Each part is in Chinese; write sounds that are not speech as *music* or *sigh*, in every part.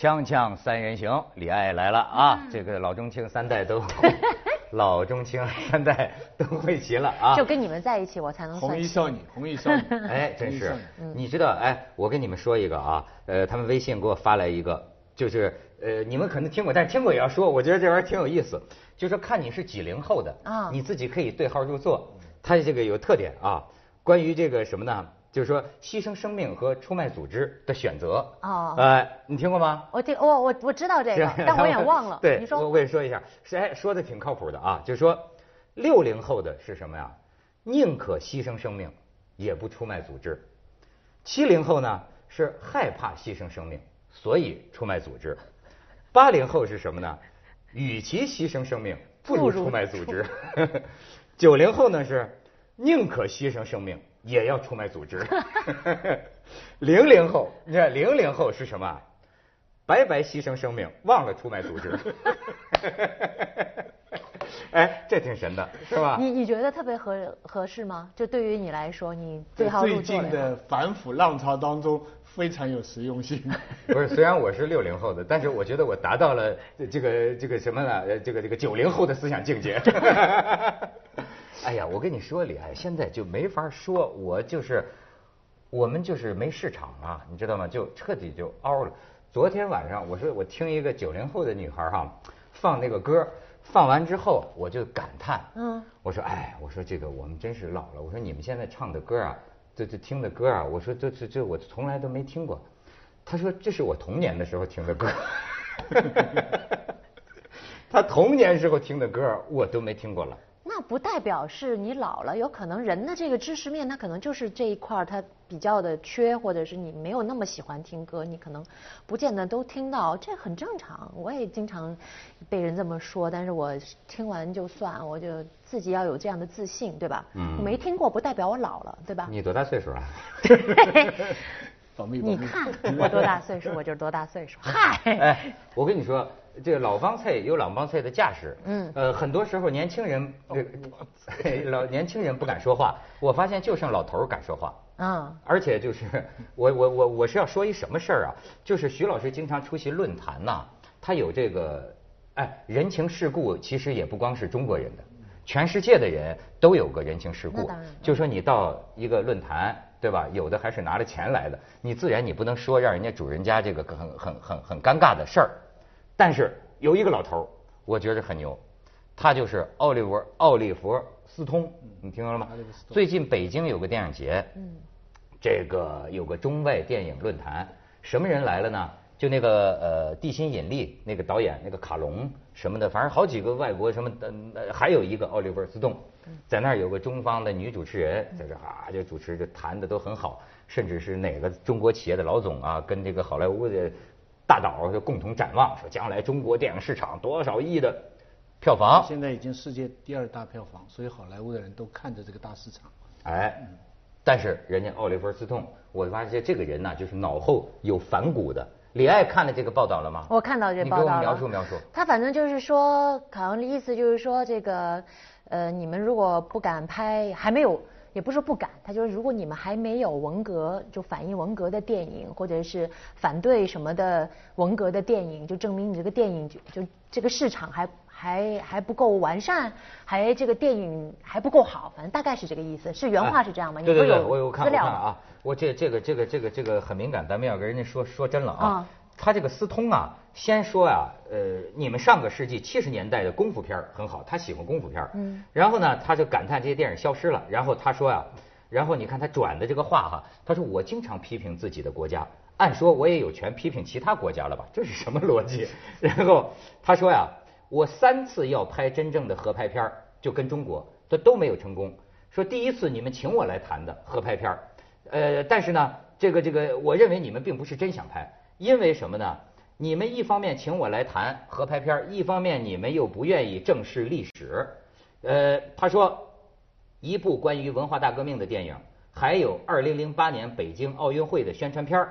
锵锵三人行，李艾来了啊！这个老中青三代都，*laughs* 老中青三代都会齐了啊！就跟你们在一起，我才能红衣少女，红衣少女，*laughs* 哎，真是，你知道哎，我跟你们说一个啊，呃，他们微信给我发来一个，就是呃，你们可能听过，但是听过也要说，我觉得这玩意儿挺有意思，就说看你是几零后的啊，你自己可以对号入座。它这个有特点啊，关于这个什么呢？就是说，牺牲生命和出卖组织的选择。哦。哎，你听过吗？我听，我我我知道这个，但我也忘了。*laughs* 对，你说。我我也说一下，是哎，说的挺靠谱的啊。就是说，六零后的是什么呀？宁可牺牲生命，也不出卖组织。七零后呢，是害怕牺牲生命，所以出卖组织。八零后是什么呢？与其牺牲生命，不如出卖组织。*laughs* 九零后呢是宁可牺牲生命。也要出卖组织。*laughs* 零零后，你看零零后是什么？白白牺牲生命，忘了出卖组织。*laughs* 哎，这挺神的，是吧？你你觉得特别合合适吗？就对于你来说，你最好。最近的反腐浪潮当中，非常有实用性。*laughs* 不是，虽然我是六零后的，但是我觉得我达到了这个这个什么呢？这个这个九零后的思想境界。哎呀，我跟你说，李艾，现在就没法说，我就是，我们就是没市场啊，你知道吗？就彻底就凹了。昨天晚上，我说我听一个九零后的女孩哈，放那个歌，放完之后我就感叹，嗯，我说哎，我说这个我们真是老了。我说你们现在唱的歌啊，这这听的歌啊，我说这这这我从来都没听过。她说这是我童年的时候听的歌。*laughs* *laughs* 他童年时候听的歌我都没听过了。那不代表是你老了，有可能人的这个知识面，他可能就是这一块儿他比较的缺，或者是你没有那么喜欢听歌，你可能不见得都听到，这很正常。我也经常被人这么说，但是我听完就算，我就自己要有这样的自信，对吧？嗯。没听过不代表我老了，对吧？你多大岁数啊？*laughs* 你看我多大岁数，我就是多大岁数。*laughs* 嗨。哎，我跟你说。这个老帮菜有老帮菜的架势，嗯，呃，很多时候年轻人，*laughs* 老年轻人不敢说话，我发现就剩老头敢说话，嗯，而且就是我我我我是要说一什么事儿啊？就是徐老师经常出席论坛呐，他有这个，哎，人情世故其实也不光是中国人的，全世界的人都有个人情世故，就说你到一个论坛，对吧？有的还是拿着钱来的，你自然你不能说让人家主人家这个很很很很尴尬的事儿。但是有一个老头我觉得很牛，他就是奥利弗奥利弗斯通，你听说了吗？最近北京有个电影节，这个有个中外电影论坛，什么人来了呢？就那个呃《地心引力》那个导演那个卡隆什么的，反正好几个外国什么的，还有一个奥利弗斯通，在那儿有个中方的女主持人在这啊，就主持就谈的都很好，甚至是哪个中国企业的老总啊，跟这个好莱坞的。大导就共同展望，说将来中国电影市场多少亿的票房？现在已经世界第二大票房，所以好莱坞的人都看着这个大市场。哎，但是人家奥利弗斯通，我发现这个人呢，就是脑后有反骨的。李艾看了这个报道了吗？我看到这报道了。你给我描述描述。他反正就是说，好像的意思就是说，这个呃，你们如果不敢拍，还没有。也不是不敢，他就是如果你们还没有文革，就反映文革的电影，或者是反对什么的文革的电影，就证明你这个电影就就这个市场还还还不够完善，还这个电影还不够好，反正大概是这个意思，是原话是这样吗？对对对，我有看了啊，我这这个这个这个这个很敏感，咱们要跟人家说说真了啊。他这个私通啊，先说啊，呃，你们上个世纪七十年代的功夫片很好，他喜欢功夫片嗯。然后呢，他就感叹这些电影消失了。然后他说啊，然后你看他转的这个话哈，他说我经常批评自己的国家，按说我也有权批评其他国家了吧？这是什么逻辑？*laughs* 然后他说呀，我三次要拍真正的合拍片就跟中国，这都没有成功。说第一次你们请我来谈的合拍片呃，但是呢，这个这个，我认为你们并不是真想拍。因为什么呢？你们一方面请我来谈合拍片一方面你们又不愿意正视历史。呃，他说，一部关于文化大革命的电影，还有二零零八年北京奥运会的宣传片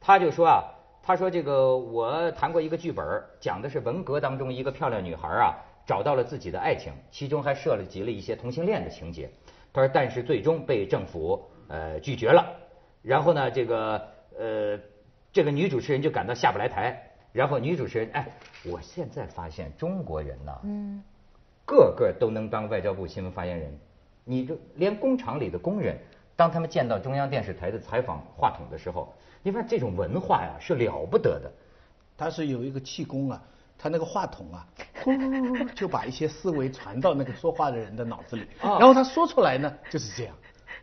他就说啊，他说这个我谈过一个剧本，讲的是文革当中一个漂亮女孩啊，找到了自己的爱情，其中还涉及了一些同性恋的情节。他说，但是最终被政府呃拒绝了。然后呢，这个呃。这个女主持人就感到下不来台，然后女主持人，哎，我现在发现中国人呐，嗯，个个都能当外交部新闻发言人。你就连工厂里的工人，当他们见到中央电视台的采访话筒的时候，你发现这种文化呀是了不得的。他是有一个气功啊，他那个话筒啊，呼 *laughs* 就把一些思维传到那个说话的人的脑子里，然后他说出来呢就是这样。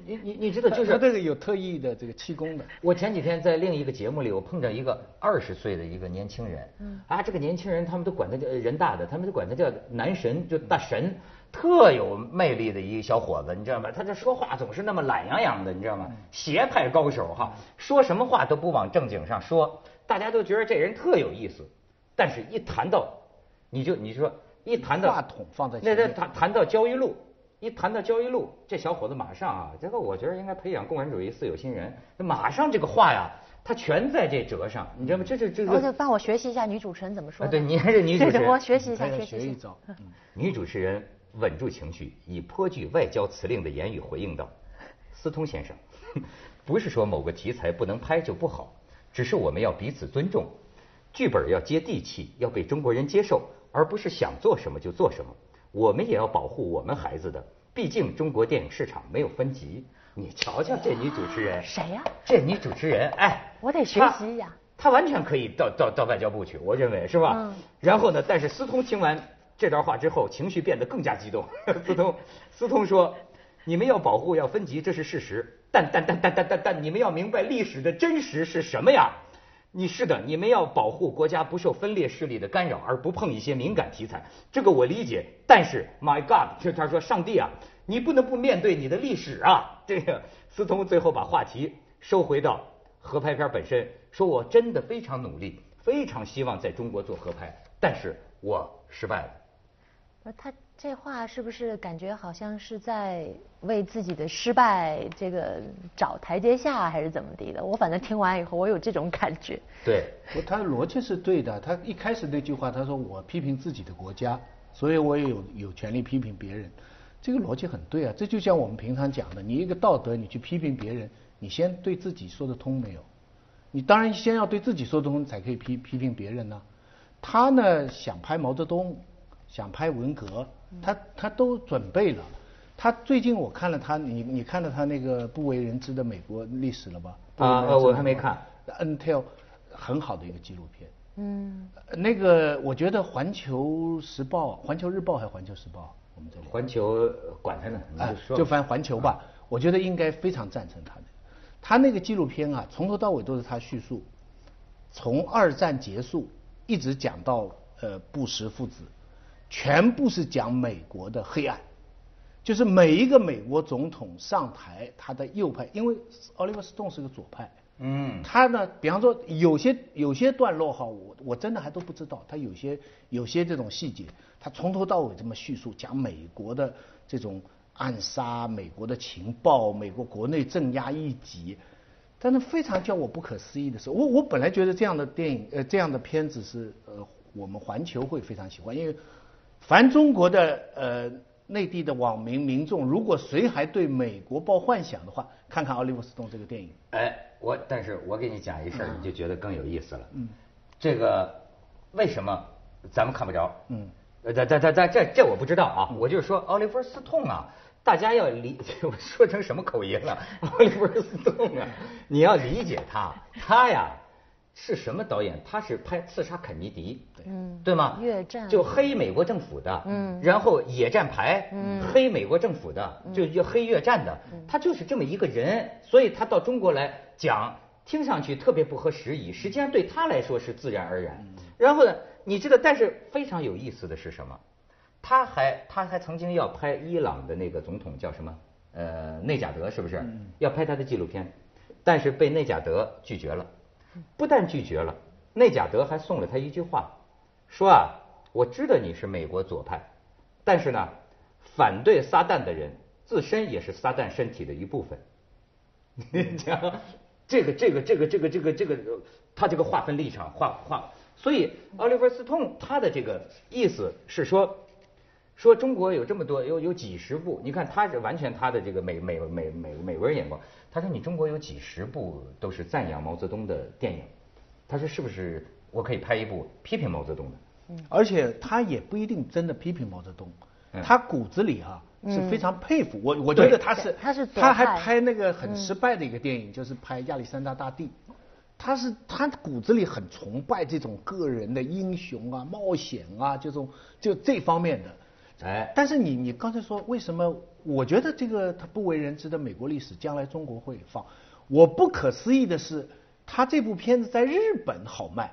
你你你知道，就是他这个有特异的这个气功的。我前几天在另一个节目里，我碰着一个二十岁的一个年轻人，啊，这个年轻人他们都管他叫人大的，他们都管他叫男神，就大神，特有魅力的一个小伙子，你知道吗？他这说话总是那么懒洋洋的，你知道吗？邪派高手哈，说什么话都不往正经上说，大家都觉得这人特有意思，但是一谈到，你就你说一谈到话筒放在那那谈谈到焦裕禄。一谈到焦裕禄，这小伙子马上啊，这个我觉得应该培养共产主义四有新人。马上这个话呀，他全在这折上，你知道吗？这这这。我就帮我学习一下女主持人怎么说。对，你还是女主持人。我学习一下，学习一招。女主持人稳住情绪，以颇具外交辞令的言语回应道：“司通先生，*laughs* 不是说某个题材不能拍就不好，只是我们要彼此尊重，剧本要接地气，要被中国人接受，而不是想做什么就做什么。”我们也要保护我们孩子的，毕竟中国电影市场没有分级。你瞧瞧这女主持人，谁呀？这女主持人，哎，我得学习呀。她完全可以到到到外交部去，我认为是吧？嗯。然后呢？但是司通听完这段话之后，情绪变得更加激动。司通，司通说：“你们要保护，要分级，这是事实。但但但但但但但，你们要明白历史的真实是什么呀？”你是的，你们要保护国家不受分裂势力的干扰，而不碰一些敏感题材。这个我理解，但是 My God，就他说上帝啊，你不能不面对你的历史啊。这个思通最后把话题收回到合拍片本身，说我真的非常努力，非常希望在中国做合拍，但是我失败了。不是他。这话是不是感觉好像是在为自己的失败这个找台阶下，还是怎么地的？我反正听完以后，我有这种感觉。对，他逻辑是对的。他一开始那句话，他说我批评自己的国家，所以我也有有权利批评别人。这个逻辑很对啊。这就像我们平常讲的，你一个道德，你去批评别人，你先对自己说得通没有？你当然先要对自己说得通，才可以批批评别人呢。他呢想拍毛泽东。想拍文革，他他都准备了。他最近我看了他，你你看了他那个不为人知的美国历史了吧？啊，我还没看。Until 很好的一个纪录片。嗯。那个我觉得《环球时报》《环球日报》还是《环球时报》？我们这里。环球管他呢，啊，就翻《环球》吧。我觉得应该非常赞成他的。他那个纪录片啊，从头到尾都是他叙述，从二战结束一直讲到呃布什父子。全部是讲美国的黑暗，就是每一个美国总统上台，他的右派，因为奥利弗·斯通是个左派，嗯，他呢，比方说有些有些段落哈，我我真的还都不知道，他有些有些这种细节，他从头到尾这么叙述，讲美国的这种暗杀，美国的情报，美国国内镇压异己，但是非常叫我不可思议的是，我我本来觉得这样的电影呃这样的片子是呃我们环球会非常喜欢，因为。凡中国的呃内地的网民民众，如果谁还对美国抱幻想的话，看看奥利弗·斯通这个电影。哎，我但是我给你讲一事儿，你就觉得更有意思了。嗯。这个为什么咱们看不着？嗯。呃，这这这这这我不知道啊。我就是说，奥利弗·斯通啊，大家要理，我 *laughs* 说成什么口音了？奥利弗·斯通啊，你要理解他，他呀。是什么导演？他是拍《刺杀肯尼迪》，嗯，对吗？越战就黑美国政府的，嗯，然后野战排，嗯，黑美国政府的，就就黑越战的，他就是这么一个人，所以他到中国来讲，听上去特别不合时宜，实际上对他来说是自然而然。然后呢，你知道，但是非常有意思的是什么？他还他还曾经要拍伊朗的那个总统叫什么？呃，内贾德是不是？要拍他的纪录片，但是被内贾德拒绝了。不但拒绝了，内贾德还送了他一句话，说啊，我知道你是美国左派，但是呢，反对撒旦的人自身也是撒旦身体的一部分。*laughs* 你讲这个这个这个这个这个这个，他这个划分立场划划，所以奥利弗·斯通他的这个意思是说，说中国有这么多有有几十部，你看他是完全他的这个美美美美美国人眼光。他说：“你中国有几十部都是赞扬毛泽东的电影，他说是不是我可以拍一部批评毛泽东的。嗯，而且他也不一定真的批评毛泽东，他骨子里啊是非常佩服我。我觉得他是，他是他还拍那个很失败的一个电影，就是拍亚历山大大帝。他是他骨子里很崇拜这种个人的英雄啊、冒险啊，这种就这方面的。哎，但是你你刚才说为什么？我觉得这个他不为人知的美国历史，将来中国会放。我不可思议的是，他这部片子在日本好卖，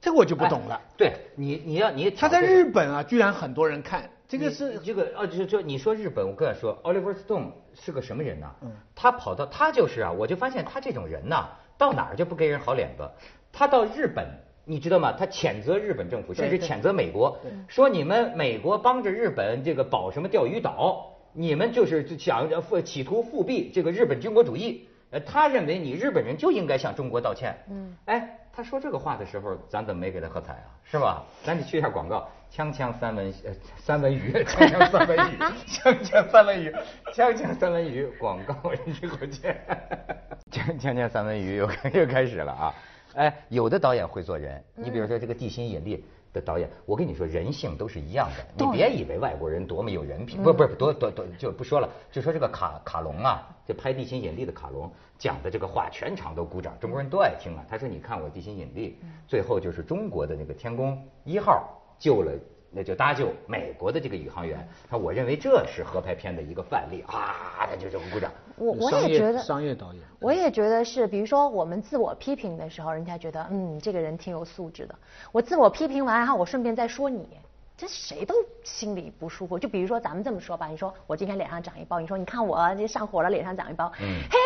这个我就不懂了。对你，你要你他在日本啊，居然很多人看，这个是这个啊，就就你说日本，我跟你说，Oliver Stone 是个什么人呢？嗯，他跑到他就是啊，我就发现他这种人呐，到哪儿就不给人好脸子。他到日本。你知道吗？他谴责日本政府，甚至谴责美国，说你们美国帮着日本这个保什么钓鱼岛，你们就是想复企图复辟这个日本军国主义。呃，他认为你日本人就应该向中国道歉。嗯，哎，他说这个话的时候，咱怎么没给他喝彩啊？是吧？咱得去一下广告，锵锵三文呃三文鱼，*laughs* 锵锵三文鱼，*laughs* 锵锵三文鱼，锵锵三文鱼，广告一会儿见。*laughs* 锵锵锵三文鱼又又开始了啊！哎，有的导演会做人，你比如说这个《地心引力》的导演，我跟你说，人性都是一样的。你别以为外国人多么有人品，不不多多多就不说了，就说这个卡卡隆啊，就拍《地心引力》的卡隆讲的这个话，全场都鼓掌，中国人都爱听啊。他说：“你看我《地心引力》，最后就是中国的那个天宫一号救了。”那就搭救美国的这个宇航员，他我认为这是合拍片的一个范例啊，他就就鼓掌。我我也觉得商业导演，我也觉得是，比如说我们自我批评的时候，人家觉得嗯这个人挺有素质的。我自我批评完，然后我顺便再说你，这谁都心里不舒服。就比如说咱们这么说吧，你说我今天脸上长一包，你说你看我这上火了，脸上长一包，嗯，嘿。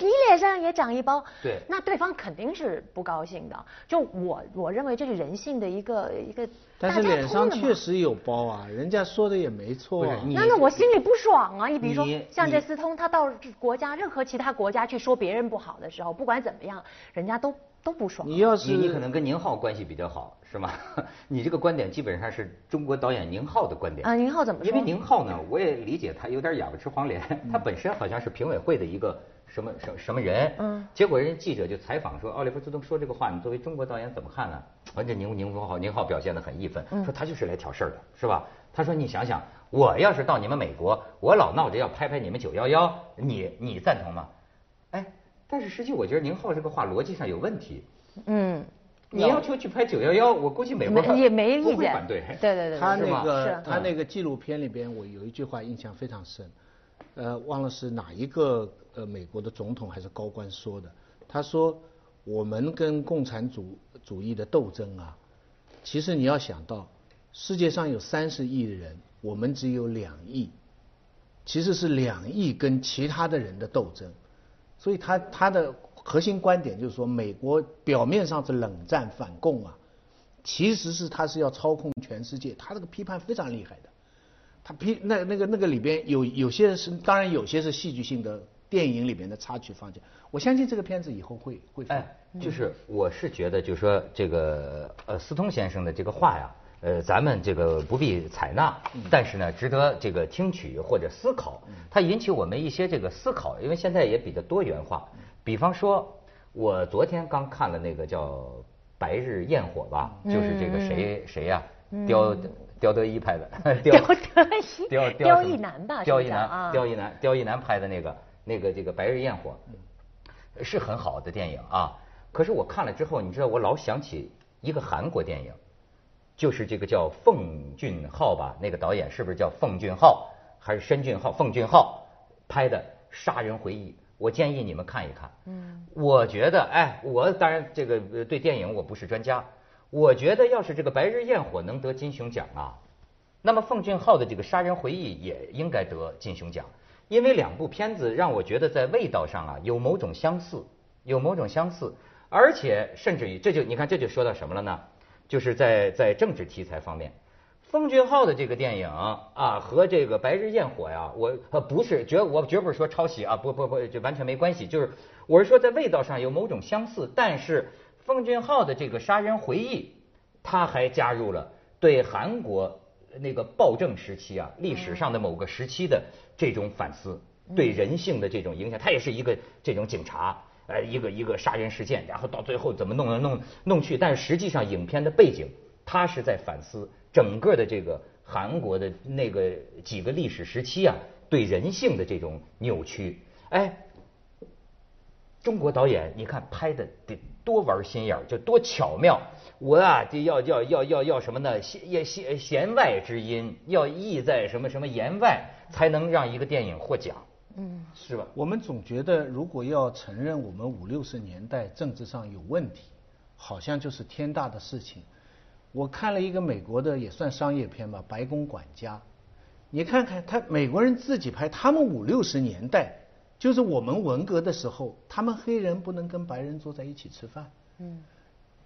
你脸上也长一包，对，那对方肯定是不高兴的。就我我认为这是人性的一个一个。但是脸上确实有包啊，人家说的也没错。那那我心里不爽啊！你比如说像这思通，他到国家任何其他国家去说别人不好的时候，不管怎么样，人家都都不爽。你要是你可能跟宁浩关系比较好，是吗？*laughs* 你这个观点基本上是中国导演宁浩的观点啊。宁浩怎么说？因为宁浩呢，我也理解他有点哑巴吃黄连，他本身好像是评委会的一个。什么什什么人？嗯，结果人家记者就采访说，奥利弗斯通说这个话，你作为中国导演怎么看呢？完，这宁宁浩宁浩表现的很义愤，说他就是来挑事儿的，是吧？他说你想想，我要是到你们美国，我老闹着要拍拍你们九幺幺，你你赞同吗？哎，但是实际我觉得宁浩这个话逻辑上有问题。嗯，你要求去拍九幺幺，我估计美国也没意见，反对。对对对，他那个他那个纪录片里边，我有一句话印象非常深。呃，忘了是哪一个呃美国的总统还是高官说的。他说，我们跟共产主主义的斗争啊，其实你要想到，世界上有三十亿人，我们只有两亿，其实是两亿跟其他的人的斗争。所以他他的核心观点就是说，美国表面上是冷战反共啊，其实是他是要操控全世界。他这个批判非常厉害的。他批那那个那个里边有有些是当然有些是戏剧性的电影里面的插曲放进，我相信这个片子以后会会。哎，就是我是觉得就是说这个呃斯通先生的这个话呀，呃咱们这个不必采纳，但是呢值得这个听取或者思考，它引起我们一些这个思考，因为现在也比较多元化。比方说，我昨天刚看了那个叫《白日焰火》吧，就是这个谁谁呀？雕。刁德一拍的，*laughs* *laughs* 刁德一，*laughs* 刁刁一男吧，刁一男，刁一男，刁一男拍的那个那个这个《白日焰火》，是很好的电影啊。可是我看了之后，你知道我老想起一个韩国电影，就是这个叫奉俊昊吧，那个导演是不是叫奉俊昊还是申俊昊？奉俊昊拍的《杀人回忆》，我建议你们看一看。嗯，我觉得，哎，我当然这个对电影我不是专家。我觉得，要是这个《白日焰火》能得金熊奖啊，那么奉俊昊的这个《杀人回忆》也应该得金熊奖，因为两部片子让我觉得在味道上啊有某种相似，有某种相似，而且甚至于这就你看这就说到什么了呢？就是在在政治题材方面，奉俊昊的这个电影啊和这个《白日焰火》呀，我不是绝我绝不是说抄袭啊，不不不，就完全没关系，就是我是说在味道上有某种相似，但是。奉俊昊的这个杀人回忆，他还加入了对韩国那个暴政时期啊历史上的某个时期的这种反思，对人性的这种影响。他也是一个这种警察，呃，一个一个杀人事件，然后到最后怎么弄来弄弄去，但实际上影片的背景，他是在反思整个的这个韩国的那个几个历史时期啊，对人性的这种扭曲。哎，中国导演，你看拍的得多玩心眼儿，就多巧妙。我啊，就要要要要要什么呢？弦弦弦外之音，要意在什么什么言外，才能让一个电影获奖。嗯，是吧？我们总觉得，如果要承认我们五六十年代政治上有问题，好像就是天大的事情。我看了一个美国的也算商业片吧，《白宫管家》。你看看他美国人自己拍，他们五六十年代就是我们文革的时候，他们黑人不能跟白人坐在一起吃饭。嗯。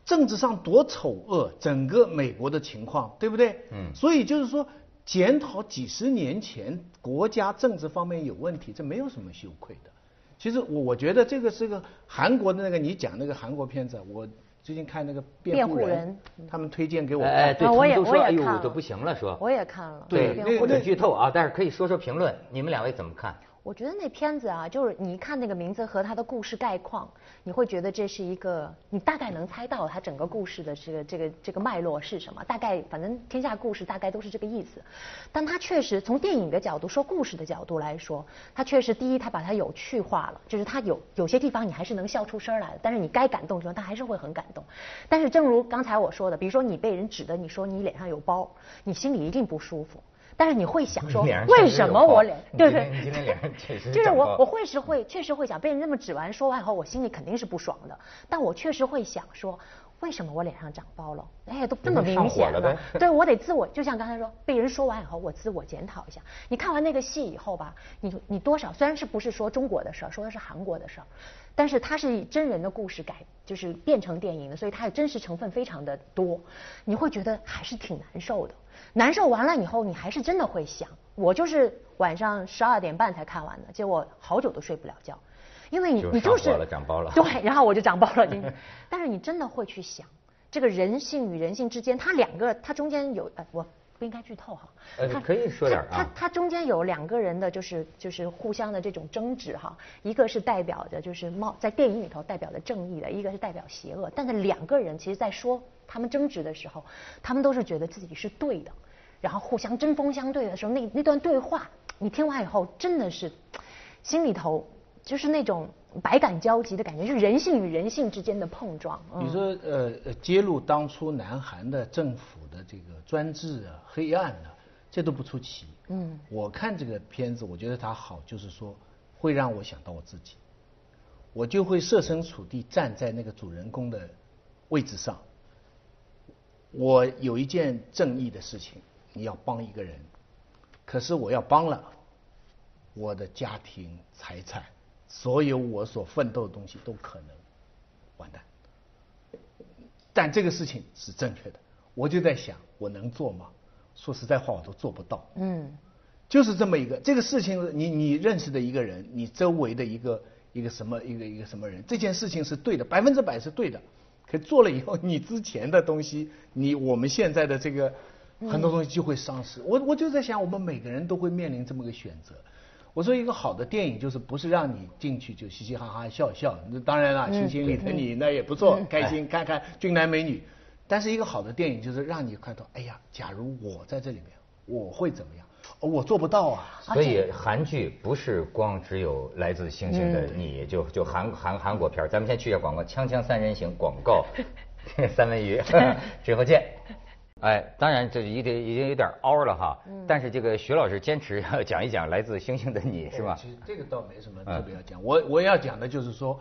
政治上多丑恶，整个美国的情况，对不对？嗯。所以就是说，检讨几十年前国家政治方面有问题，这没有什么羞愧的。其实我我觉得这个是个韩国的那个你讲那个韩国片子，我最近看那个辩护人，他们推荐给我。哎，对，他们都说哎呦都不行了，说。我也看了。对，不准剧透啊，但是可以说说评论，你们两位怎么看？我觉得那片子啊，就是你一看那个名字和他的故事概况，你会觉得这是一个，你大概能猜到他整个故事的这个这个这个脉络是什么。大概反正天下故事大概都是这个意思。但他确实从电影的角度说故事的角度来说，他确实第一他把它有趣化了，就是他有有些地方你还是能笑出声来的。但是你该感动的时候，他还是会很感动。但是正如刚才我说的，比如说你被人指的，你说你脸上有包，你心里一定不舒服。但是你会想说，*laughs* 为什么我脸对对？你今天脸上确实就是我我会是会确实会想被人这么指完说完以后，我心里肯定是不爽的。但我确实会想说，为什么我脸上长包了？哎，都这么明显了，对我得自我，就像刚才说，被人说完以后，我自我检讨一下。你看完那个戏以后吧，你你多少虽然是不是说中国的事儿，说的是韩国的事儿，但是它是以真人的故事改，就是变成电影的，所以它的真实成分非常的多。你会觉得还是挺难受的。难受完了以后，你还是真的会想。我就是晚上十二点半才看完的，结果好久都睡不了觉，因为你你就是长包了，对，*laughs* 然后我就长包了。*laughs* 但是你真的会去想，这个人性与人性之间，它两个它中间有，呃，我不应该剧透哈。呃，可以说点啊。它它中间有两个人的就是就是互相的这种争执哈，一个是代表着就是冒在电影里头代表着正义的，一个是代表邪恶。但是两个人其实在说他们争执的时候，他们都是觉得自己是对的。然后互相针锋相对的时候，那那段对话，你听完以后真的是心里头就是那种百感交集的感觉，就是人性与人性之间的碰撞。你说呃，揭露当初南韩的政府的这个专制啊、黑暗啊，这都不出奇。嗯，我看这个片子，我觉得它好，就是说会让我想到我自己，我就会设身处地站在那个主人公的位置上，我有一件正义的事情。你要帮一个人，可是我要帮了，我的家庭、财产，所有我所奋斗的东西都可能完蛋。但这个事情是正确的，我就在想，我能做吗？说实在话，我都做不到。嗯，就是这么一个这个事情，你你认识的一个人，你周围的一个一个什么一个一个什么人，这件事情是对的，百分之百是对的。可做了以后，你之前的东西，你我们现在的这个。很多东西就会丧失。我我就在想，我们每个人都会面临这么个选择。我说一个好的电影就是不是让你进去就嘻嘻哈哈笑笑，那当然了，星星里的你那也不错，开心看看俊男美女。但是一个好的电影就是让你看到，哎呀，假如我在这里面，我会怎么样？我做不到啊。所以韩剧不是光只有来自星星的你就就韩韩韩国片咱们先去一下广告，锵锵三人行广告，*laughs* 三文鱼，*laughs* 之后见。哎，当然这已经已经有点凹了哈，但是这个徐老师坚持要讲一讲来自星星的你是吧？其实这个倒没什么特别要讲，我我要讲的就是说，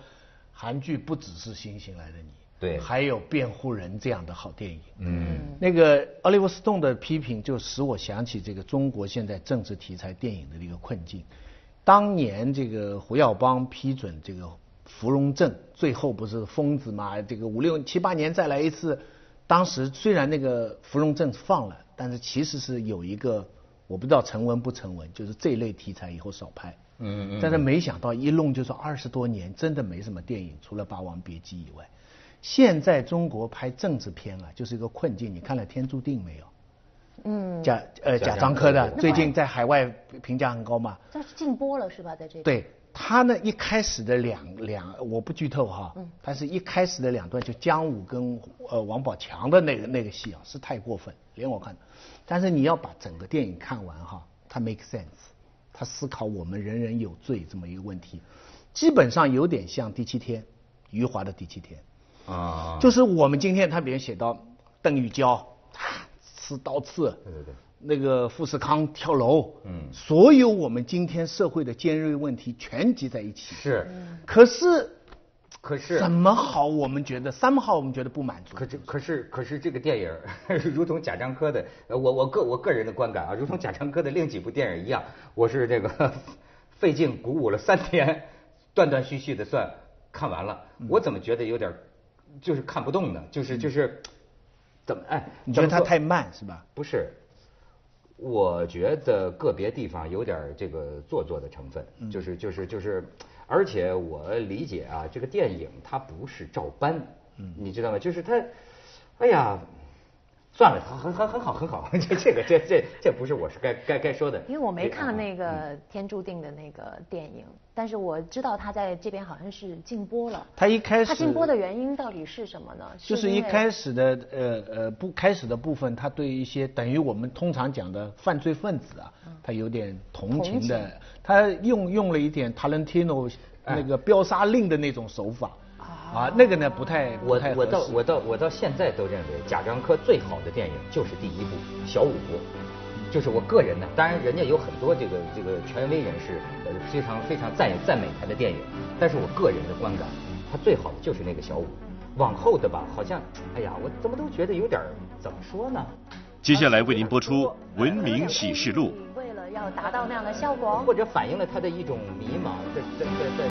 韩剧不只是星星来的你，对，还有辩护人这样的好电影。嗯，那个奥利弗斯通的批评就使我想起这个中国现在政治题材电影的一个困境。当年这个胡耀邦批准这个芙蓉镇，最后不是疯子嘛？这个五六七八年再来一次。当时虽然那个芙蓉镇放了，但是其实是有一个我不知道成文不成文，就是这类题材以后少拍。嗯嗯。但是没想到一弄就是二十多年，真的没什么电影，除了《霸王别姬》以外。现在中国拍政治片啊，就是一个困境。你看了《天注定》没有？嗯。贾呃贾樟柯的最近在海外评价很高嘛？这是禁播了是吧？在这。对，他呢一开始的两两，我不剧透哈，嗯但是一开始的两段就姜武跟呃王宝强的那个那个戏啊，是太过分，连我看。但是你要把整个电影看完哈，它 make sense，他思考我们人人有罪这么一个问题，基本上有点像第七天，余华的第七天啊，就是我们今天他比如写到邓玉娇，刺刀刺，对对对。那个富士康跳楼，嗯，所有我们今天社会的尖锐问题全集在一起。是，可是，可是怎么好？我们觉得三号我们觉得不满足。可是，可是，可是这个电影 *laughs* 如同贾樟柯的，我我个我个人的观感啊，如同贾樟柯的另几部电影一样，我是这个 *laughs* 费劲鼓舞了三天，断断续续的算看完了。我怎么觉得有点就是看不动的？就是就是怎么哎？你觉得它太慢是吧？不是。我觉得个别地方有点这个做作的成分，就是就是就是，而且我理解啊，这个电影它不是照搬，你知道吗？就是它，哎呀。算了，很很很好，很好。*laughs* 这这个这这这不是我是该该该说的。因为我没看那个《天注定》的那个电影，但是我知道他在这边好像是禁播了。他一开始他禁播的原因到底是什么呢？就是一开始的呃呃不开始的部分，他对一些等于我们通常讲的犯罪分子啊，他有点同情的，他用用了一点 Tarantino 那个飙杀令的那种手法。啊，那个呢不太，我我到我到我到现在都认为贾樟柯最好的电影就是第一部《小五》，就是我个人呢，当然人家有很多这个这个权威人士呃非常非常赞赞美他的电影，但是我个人的观感，他最好的就是那个小五，往后的吧好像，哎呀我怎么都觉得有点怎么说呢？接下来为您播出《文明启示录》。为了要达到那样的效果，或者反映了他的一种迷茫。